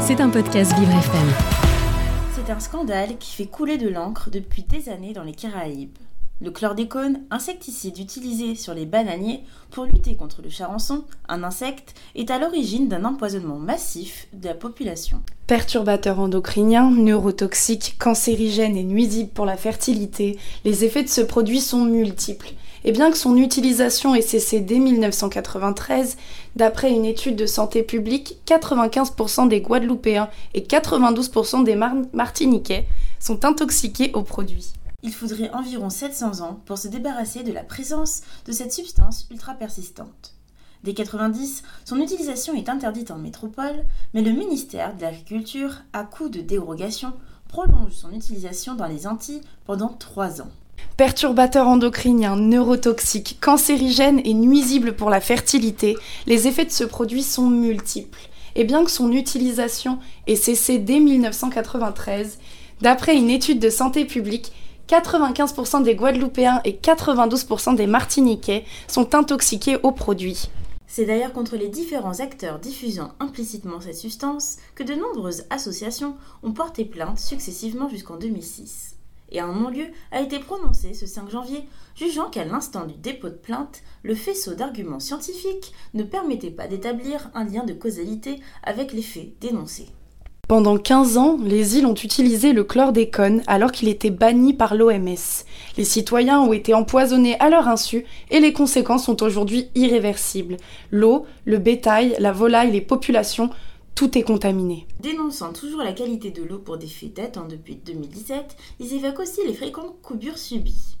C'est un podcast Vivre FM. C'est un scandale qui fait couler de l'encre depuis des années dans les Caraïbes. Le chlordécone, insecticide utilisé sur les bananiers pour lutter contre le charançon, un insecte, est à l'origine d'un empoisonnement massif de la population. Perturbateur endocrinien, neurotoxique, cancérigène et nuisible pour la fertilité, les effets de ce produit sont multiples. Et bien que son utilisation ait cessé dès 1993, d'après une étude de santé publique, 95% des Guadeloupéens et 92% des Martiniquais sont intoxiqués au produit il faudrait environ 700 ans pour se débarrasser de la présence de cette substance ultra persistante. Dès 90, son utilisation est interdite en métropole, mais le ministère de l'Agriculture, à coup de dérogation, prolonge son utilisation dans les Antilles pendant 3 ans. Perturbateur endocrinien, neurotoxique, cancérigène et nuisible pour la fertilité, les effets de ce produit sont multiples. Et bien que son utilisation ait cessé dès 1993, d'après une étude de santé publique, 95% des Guadeloupéens et 92% des Martiniquais sont intoxiqués au produit. C'est d'ailleurs contre les différents acteurs diffusant implicitement cette substance que de nombreuses associations ont porté plainte successivement jusqu'en 2006. Et un non-lieu a été prononcé ce 5 janvier, jugeant qu'à l'instant du dépôt de plainte, le faisceau d'arguments scientifiques ne permettait pas d'établir un lien de causalité avec les faits dénoncés. Pendant 15 ans, les îles ont utilisé le chlordécone alors qu'il était banni par l'OMS. Les citoyens ont été empoisonnés à leur insu et les conséquences sont aujourd'hui irréversibles. L'eau, le bétail, la volaille, les populations, tout est contaminé. Dénonçant toujours la qualité de l'eau pour des faits datant depuis 2017, ils évoquent aussi les fréquentes coupures subies.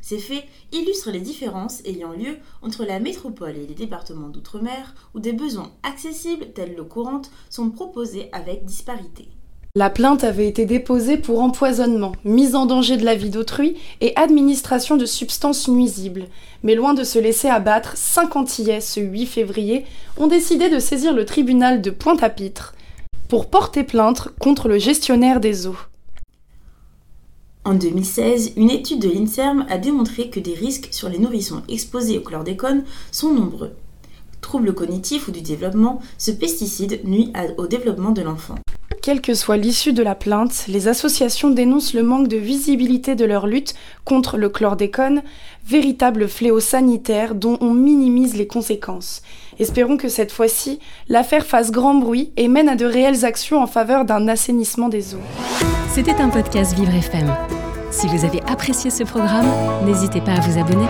Ces faits illustrent les différences ayant lieu entre la métropole et les départements d'outre-mer où des besoins accessibles tels l'eau courante sont proposés avec disparité. La plainte avait été déposée pour empoisonnement, mise en danger de la vie d'autrui et administration de substances nuisibles. Mais loin de se laisser abattre, cinq Antillais, ce 8 février, ont décidé de saisir le tribunal de Pointe-à-Pitre pour porter plainte contre le gestionnaire des eaux. En 2016, une étude de l'INSERM a démontré que des risques sur les nourrissons exposés au chlordécone sont nombreux. Troubles cognitifs ou du développement, ce pesticide nuit au développement de l'enfant. Quelle que soit l'issue de la plainte, les associations dénoncent le manque de visibilité de leur lutte contre le chlordécone, véritable fléau sanitaire dont on minimise les conséquences. Espérons que cette fois-ci, l'affaire fasse grand bruit et mène à de réelles actions en faveur d'un assainissement des eaux. C'était un podcast Vivre FM. Si vous avez apprécié ce programme, n'hésitez pas à vous abonner.